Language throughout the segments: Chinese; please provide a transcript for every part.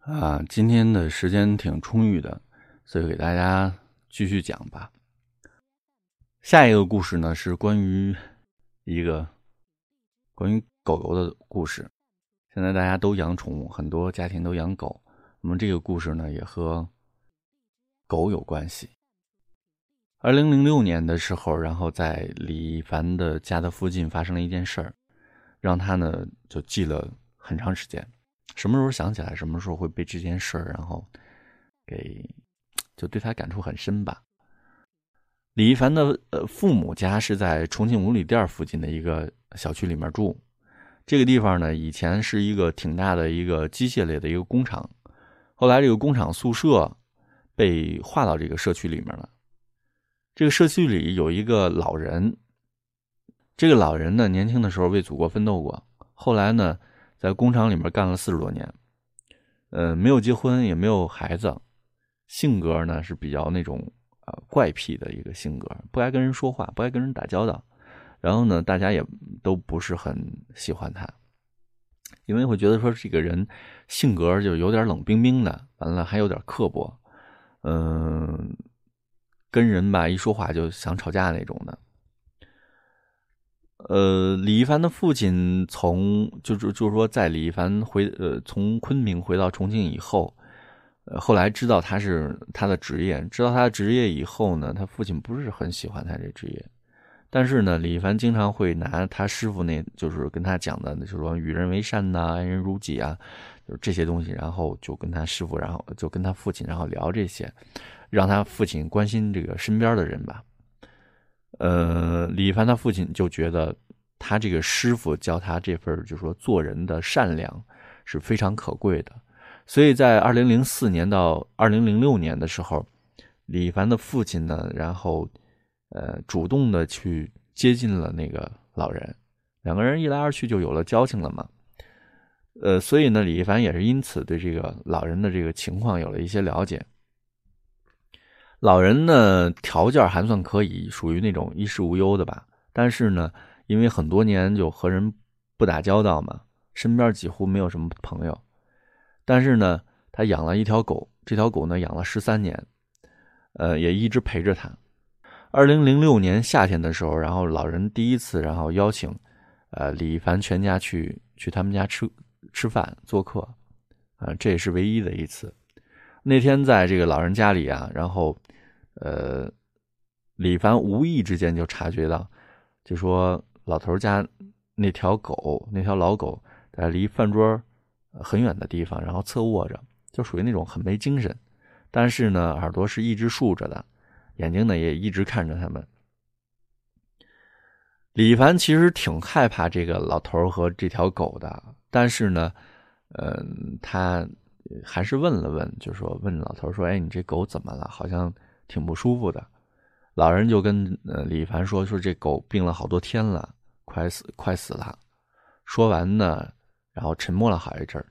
啊，今天的时间挺充裕的，所以给大家继续讲吧。下一个故事呢是关于一个关于狗狗的故事。现在大家都养宠物，很多家庭都养狗。那么这个故事呢也和狗有关系。二零零六年的时候，然后在李凡的家的附近发生了一件事儿，让他呢就记了很长时间。什么时候想起来，什么时候会被这件事儿，然后给就对他感触很深吧。李一凡的呃父母家是在重庆五里店附近的一个小区里面住，这个地方呢以前是一个挺大的一个机械类的一个工厂，后来这个工厂宿舍被划到这个社区里面了。这个社区里有一个老人，这个老人呢年轻的时候为祖国奋斗过，后来呢。在工厂里面干了四十多年，呃，没有结婚，也没有孩子，性格呢是比较那种呃怪癖的一个性格，不爱跟人说话，不爱跟人打交道，然后呢，大家也都不是很喜欢他，因为会觉得说这个人性格就有点冷冰冰的，完了还有点刻薄，嗯，跟人吧一说话就想吵架那种的。呃，李一凡的父亲从就是就是说，在李一凡回呃从昆明回到重庆以后，呃后来知道他是他的职业，知道他的职业以后呢，他父亲不是很喜欢他这职业，但是呢，李一凡经常会拿他师傅那就是跟他讲的，就是说与人为善呐，爱人如己啊，就是这些东西，然后就跟他师傅，然后就跟他父亲，然后聊这些，让他父亲关心这个身边的人吧。呃，李一凡他父亲就觉得他这个师傅教他这份就是说做人的善良是非常可贵的，所以在二零零四年到二零零六年的时候，李一凡的父亲呢，然后呃主动的去接近了那个老人，两个人一来二去就有了交情了嘛。呃，所以呢，李一凡也是因此对这个老人的这个情况有了一些了解。老人呢，条件还算可以，属于那种衣食无忧的吧。但是呢，因为很多年就和人不打交道嘛，身边几乎没有什么朋友。但是呢，他养了一条狗，这条狗呢养了十三年，呃，也一直陪着他。二零零六年夏天的时候，然后老人第一次，然后邀请，呃，李一凡全家去去他们家吃吃饭做客，啊，这也是唯一的一次。那天在这个老人家里啊，然后。呃，李凡无意之间就察觉到，就说老头家那条狗，那条老狗在离饭桌很远的地方，然后侧卧着，就属于那种很没精神，但是呢，耳朵是一直竖着的，眼睛呢也一直看着他们。李凡其实挺害怕这个老头和这条狗的，但是呢，嗯，他还是问了问，就说问老头说：“哎，你这狗怎么了？好像……”挺不舒服的，老人就跟呃李凡说说这狗病了好多天了，快死快死了。说完呢，然后沉默了好一阵儿，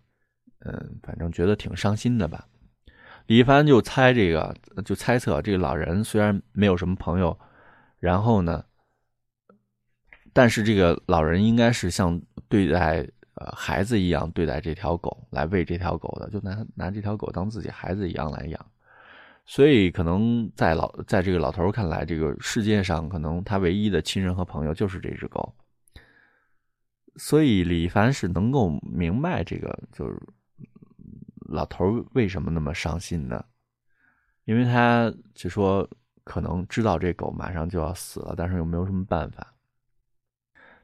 嗯，反正觉得挺伤心的吧。李凡就猜这个，就猜测这个老人虽然没有什么朋友，然后呢，但是这个老人应该是像对待呃孩子一样对待这条狗，来喂这条狗的，就拿拿这条狗当自己孩子一样来养。所以，可能在老在这个老头看来，这个世界上可能他唯一的亲人和朋友就是这只狗。所以，李凡是能够明白这个，就是老头为什么那么伤心呢？因为他就说，可能知道这狗马上就要死了，但是又没有什么办法。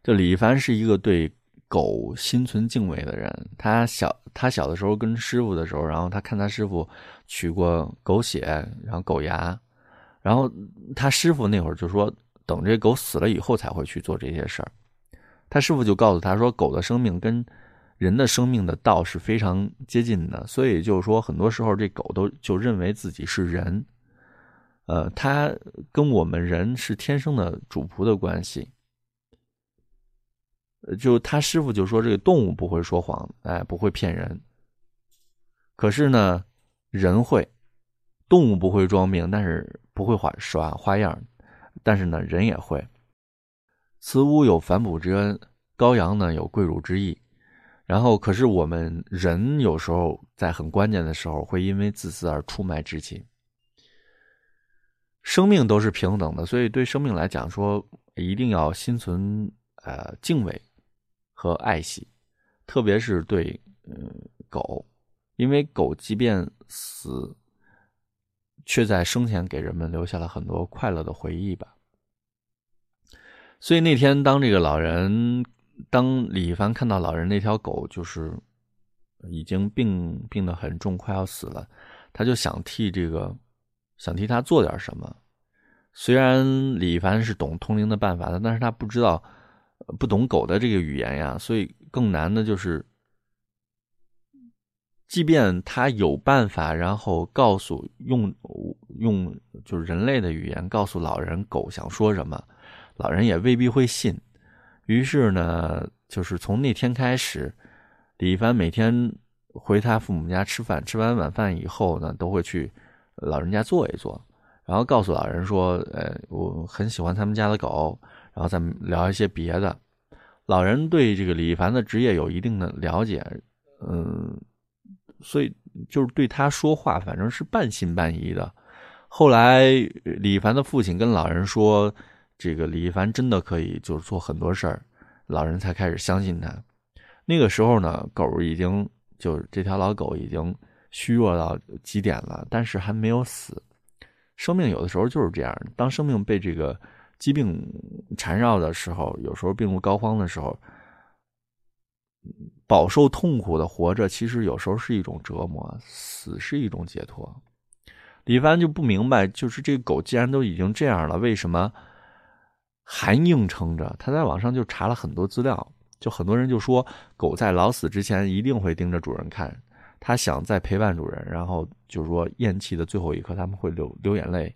就李凡是一个对。狗心存敬畏的人，他小他小的时候跟师傅的时候，然后他看他师傅取过狗血，然后狗牙，然后他师傅那会儿就说，等这狗死了以后才会去做这些事儿。他师傅就告诉他说，狗的生命跟人的生命的道是非常接近的，所以就是说，很多时候这狗都就认为自己是人，呃，它跟我们人是天生的主仆的关系。就他师傅就说这个动物不会说谎，哎，不会骗人。可是呢，人会，动物不会装病，但是不会耍耍花样。但是呢，人也会。慈乌有反哺之恩，羔羊呢有跪乳之意。然后，可是我们人有时候在很关键的时候，会因为自私而出卖至亲。生命都是平等的，所以对生命来讲，说一定要心存呃敬畏和爱惜，特别是对嗯狗，因为狗即便死，却在生前给人们留下了很多快乐的回忆吧。所以那天，当这个老人。当李一凡看到老人那条狗就是已经病病得很重，快要死了，他就想替这个想替他做点什么。虽然李一凡是懂通灵的办法的，但是他不知道不懂狗的这个语言呀，所以更难的就是，即便他有办法，然后告诉用用就是人类的语言告诉老人狗想说什么，老人也未必会信。于是呢，就是从那天开始，李一凡每天回他父母家吃饭，吃完晚饭以后呢，都会去老人家坐一坐，然后告诉老人说：“呃，我很喜欢他们家的狗。”然后再聊一些别的。老人对这个李一凡的职业有一定的了解，嗯，所以就是对他说话，反正是半信半疑的。后来，李一凡的父亲跟老人说。这个李一凡真的可以就是做很多事儿，老人才开始相信他。那个时候呢，狗已经就是这条老狗已经虚弱到极点了，但是还没有死。生命有的时候就是这样，当生命被这个疾病缠绕的时候，有时候病入膏肓的时候，饱受痛苦的活着，其实有时候是一种折磨，死是一种解脱。李一凡就不明白，就是这个狗既然都已经这样了，为什么？还硬撑着，他在网上就查了很多资料，就很多人就说，狗在老死之前一定会盯着主人看，他想再陪伴主人，然后就是说咽气的最后一刻，他们会流流眼泪，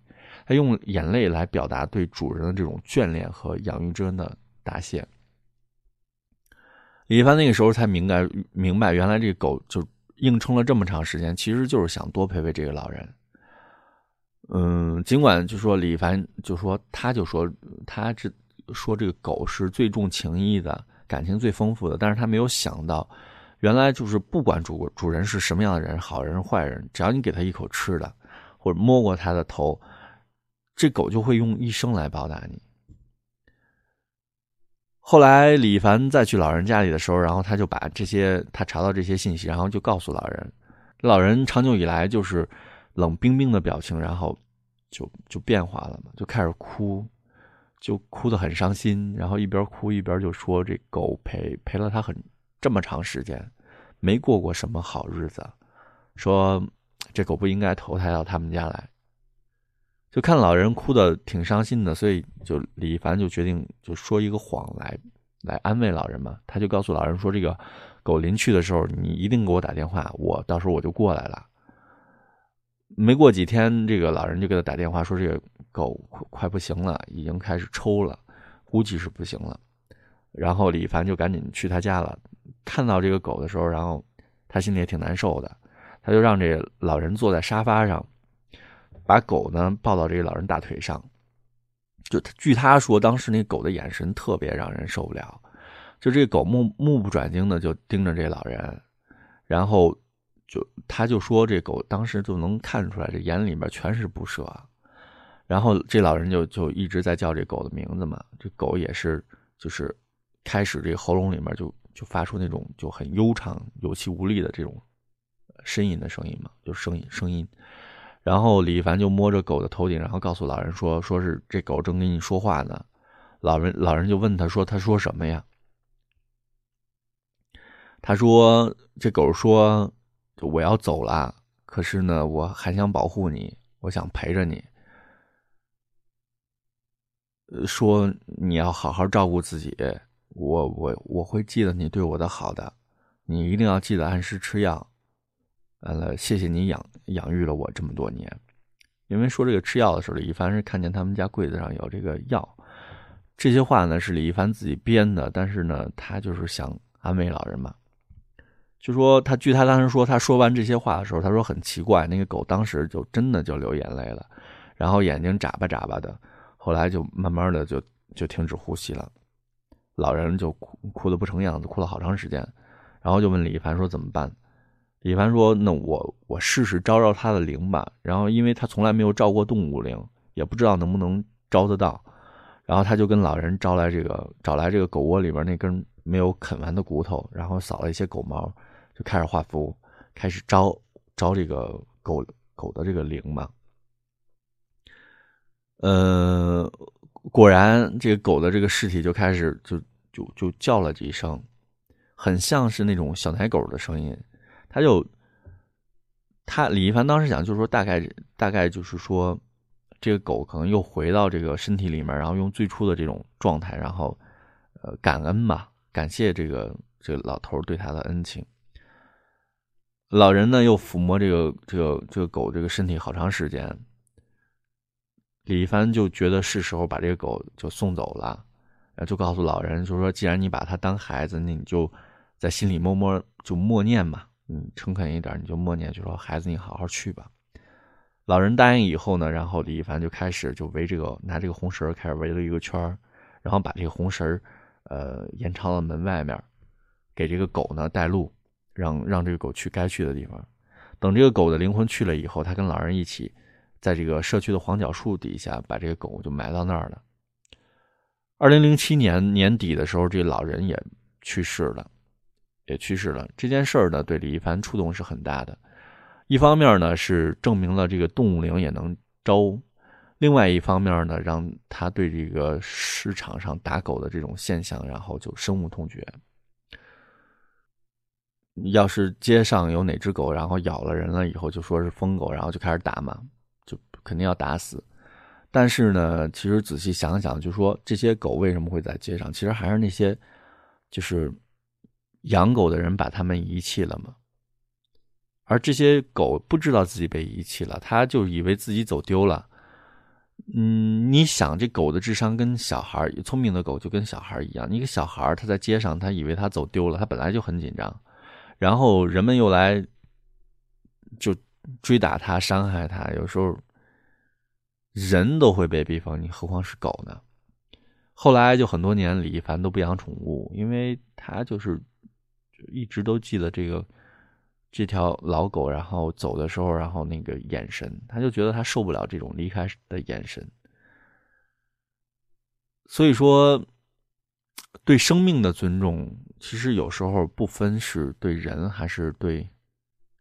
他用眼泪来表达对主人的这种眷恋和养育之恩的答谢。李一帆那个时候才明白，明白原来这个狗就硬撑了这么长时间，其实就是想多陪陪这个老人。嗯，尽管就说李凡就说他就说他这说这个狗是最重情义的，感情最丰富的，但是他没有想到，原来就是不管主主人是什么样的人，好人坏人，只要你给他一口吃的，或者摸过他的头，这狗就会用一生来报答你。后来李凡再去老人家里的时候，然后他就把这些他查到这些信息，然后就告诉老人，老人长久以来就是。冷冰冰的表情，然后就就变化了嘛，就开始哭，就哭得很伤心，然后一边哭一边就说：“这狗陪陪了他很这么长时间，没过过什么好日子，说这狗不应该投胎到他们家来。”就看老人哭的挺伤心的，所以就李凡就决定就说一个谎来来安慰老人嘛。他就告诉老人说：“这个狗临去的时候，你一定给我打电话，我到时候我就过来了。”没过几天，这个老人就给他打电话说：“这个狗快快不行了，已经开始抽了，估计是不行了。”然后李凡就赶紧去他家了。看到这个狗的时候，然后他心里也挺难受的，他就让这老人坐在沙发上，把狗呢抱到这个老人大腿上。就据他说，当时那狗的眼神特别让人受不了，就这狗目目不转睛的就盯着这老人，然后。就他就说这狗当时就能看出来，这眼里面全是不舍。然后这老人就就一直在叫这狗的名字嘛，这狗也是就是开始这喉咙里面就就发出那种就很悠长、有气无力的这种呻吟的声音嘛，就声音声音。然后李凡就摸着狗的头顶，然后告诉老人说：“说是这狗正跟你说话呢。”老人老人就问他说：“他说什么呀？”他说：“这狗说。”我要走了，可是呢，我还想保护你，我想陪着你。说你要好好照顾自己，我我我会记得你对我的好的，你一定要记得按时吃药。完了，谢谢你养养育了我这么多年。因为说这个吃药的时候，李一凡是看见他们家柜子上有这个药，这些话呢是李一凡自己编的，但是呢，他就是想安慰老人嘛。就说他，据他当时说，他说完这些话的时候，他说很奇怪，那个狗当时就真的就流眼泪了，然后眼睛眨巴眨巴的，后来就慢慢的就就停止呼吸了，老人就哭哭的不成样子，哭了好长时间，然后就问李一凡说怎么办？李凡说：“那我我试试招招他的灵吧。”然后因为他从来没有招过动物灵，也不知道能不能招得到。然后他就跟老人招来这个找来这个狗窝里边那根没有啃完的骨头，然后扫了一些狗毛，就开始画符，开始招招这个狗狗的这个灵嘛。呃，果然这个狗的这个尸体就开始就就就叫了几声，很像是那种小奶狗的声音。他就，他李一凡当时想，就是说大概大概就是说，这个狗可能又回到这个身体里面，然后用最初的这种状态，然后呃感恩吧，感谢这个这个老头对他的恩情。老人呢又抚摸这个这个这个狗这个身体好长时间，李一凡就觉得是时候把这个狗就送走了，然后就告诉老人，就说既然你把它当孩子，那你就在心里默默就默念嘛。嗯，诚恳一点，你就默念，就说孩子，你好好去吧。老人答应以后呢，然后李一凡就开始就围这个拿这个红绳开始围了一个圈然后把这个红绳呃延长到门外面，给这个狗呢带路，让让这个狗去该去的地方。等这个狗的灵魂去了以后，他跟老人一起在这个社区的黄角树底下把这个狗就埋到那儿了。二零零七年年底的时候，这老人也去世了。也去世了。这件事儿呢，对李一凡触动是很大的。一方面呢，是证明了这个动物灵也能招；另外一方面呢，让他对这个市场上打狗的这种现象，然后就深恶痛绝。要是街上有哪只狗，然后咬了人了以后，就说是疯狗，然后就开始打嘛，就肯定要打死。但是呢，其实仔细想想，就说这些狗为什么会在街上？其实还是那些，就是。养狗的人把他们遗弃了吗？而这些狗不知道自己被遗弃了，他就以为自己走丢了。嗯，你想，这狗的智商跟小孩聪明的狗就跟小孩一样。一个小孩他在街上，他以为他走丢了，他本来就很紧张，然后人们又来就追打他、伤害他，有时候人都会被逼疯，你何况是狗呢？后来就很多年，李一凡都不养宠物，因为他就是。一直都记得这个这条老狗，然后走的时候，然后那个眼神，他就觉得他受不了这种离开的眼神。所以说，对生命的尊重，其实有时候不分是对人还是对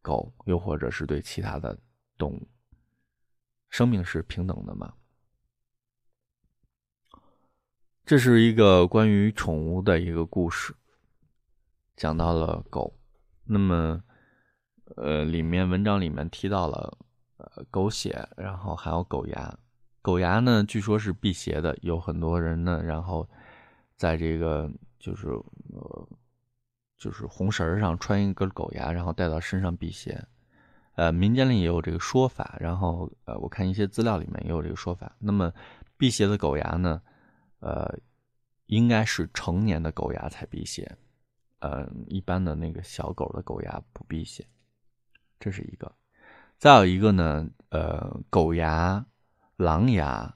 狗，又或者是对其他的动物，生命是平等的嘛。这是一个关于宠物的一个故事。讲到了狗，那么，呃，里面文章里面提到了，呃，狗血，然后还有狗牙。狗牙呢，据说是辟邪的，有很多人呢，然后在这个就是呃，就是红绳上穿一根狗牙，然后带到身上辟邪。呃，民间里也有这个说法，然后呃，我看一些资料里面也有这个说法。那么辟邪的狗牙呢，呃，应该是成年的狗牙才辟邪。呃，一般的那个小狗的狗牙不辟邪，这是一个。再有一个呢，呃，狗牙、狼牙，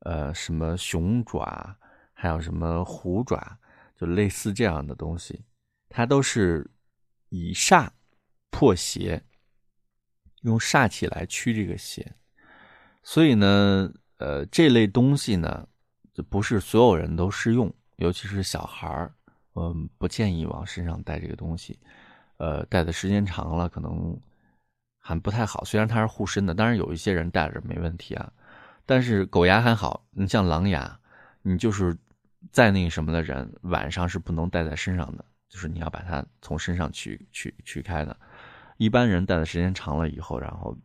呃，什么熊爪，还有什么虎爪，就类似这样的东西，它都是以煞破邪，用煞气来驱这个邪。所以呢，呃，这类东西呢，就不是所有人都适用，尤其是小孩儿。嗯，不建议往身上带这个东西，呃，带的时间长了可能还不太好。虽然它是护身的，当然有一些人带着没问题啊。但是狗牙还好，你像狼牙，你就是再那什么的人，晚上是不能带在身上的，就是你要把它从身上取取取开的。一般人带的时间长了以后，然后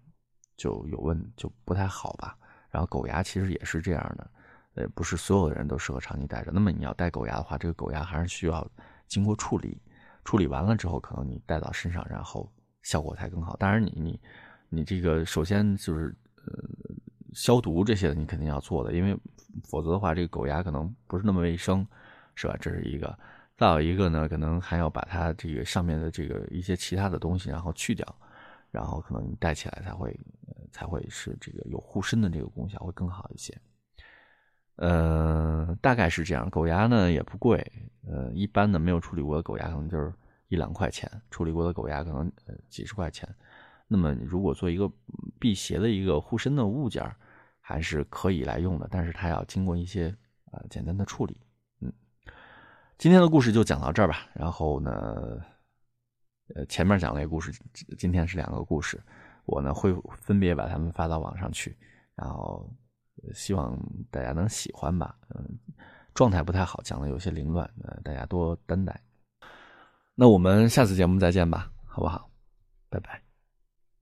就有问就不太好吧。然后狗牙其实也是这样的。呃，不是所有的人都适合长期戴着。那么你要戴狗牙的话，这个狗牙还是需要经过处理，处理完了之后，可能你戴到身上，然后效果才更好。当然，你你你这个首先就是呃消毒这些，你肯定要做的，因为否则的话，这个狗牙可能不是那么卫生，是吧？这是一个。再有一个呢，可能还要把它这个上面的这个一些其他的东西，然后去掉，然后可能你戴起来才会才会是这个有护身的这个功效会更好一些。呃，大概是这样。狗牙呢也不贵，呃，一般的没有处理过的狗牙可能就是一两块钱，处理过的狗牙可能几十块钱。那么如果做一个辟邪的一个护身的物件还是可以来用的，但是它要经过一些呃简单的处理。嗯，今天的故事就讲到这儿吧。然后呢，呃，前面讲了一个故事，今天是两个故事，我呢会分别把它们发到网上去，然后希望大家能喜欢吧。嗯。状态不太好，讲的有些凌乱，呃，大家多担待。那我们下次节目再见吧，好不好？拜拜。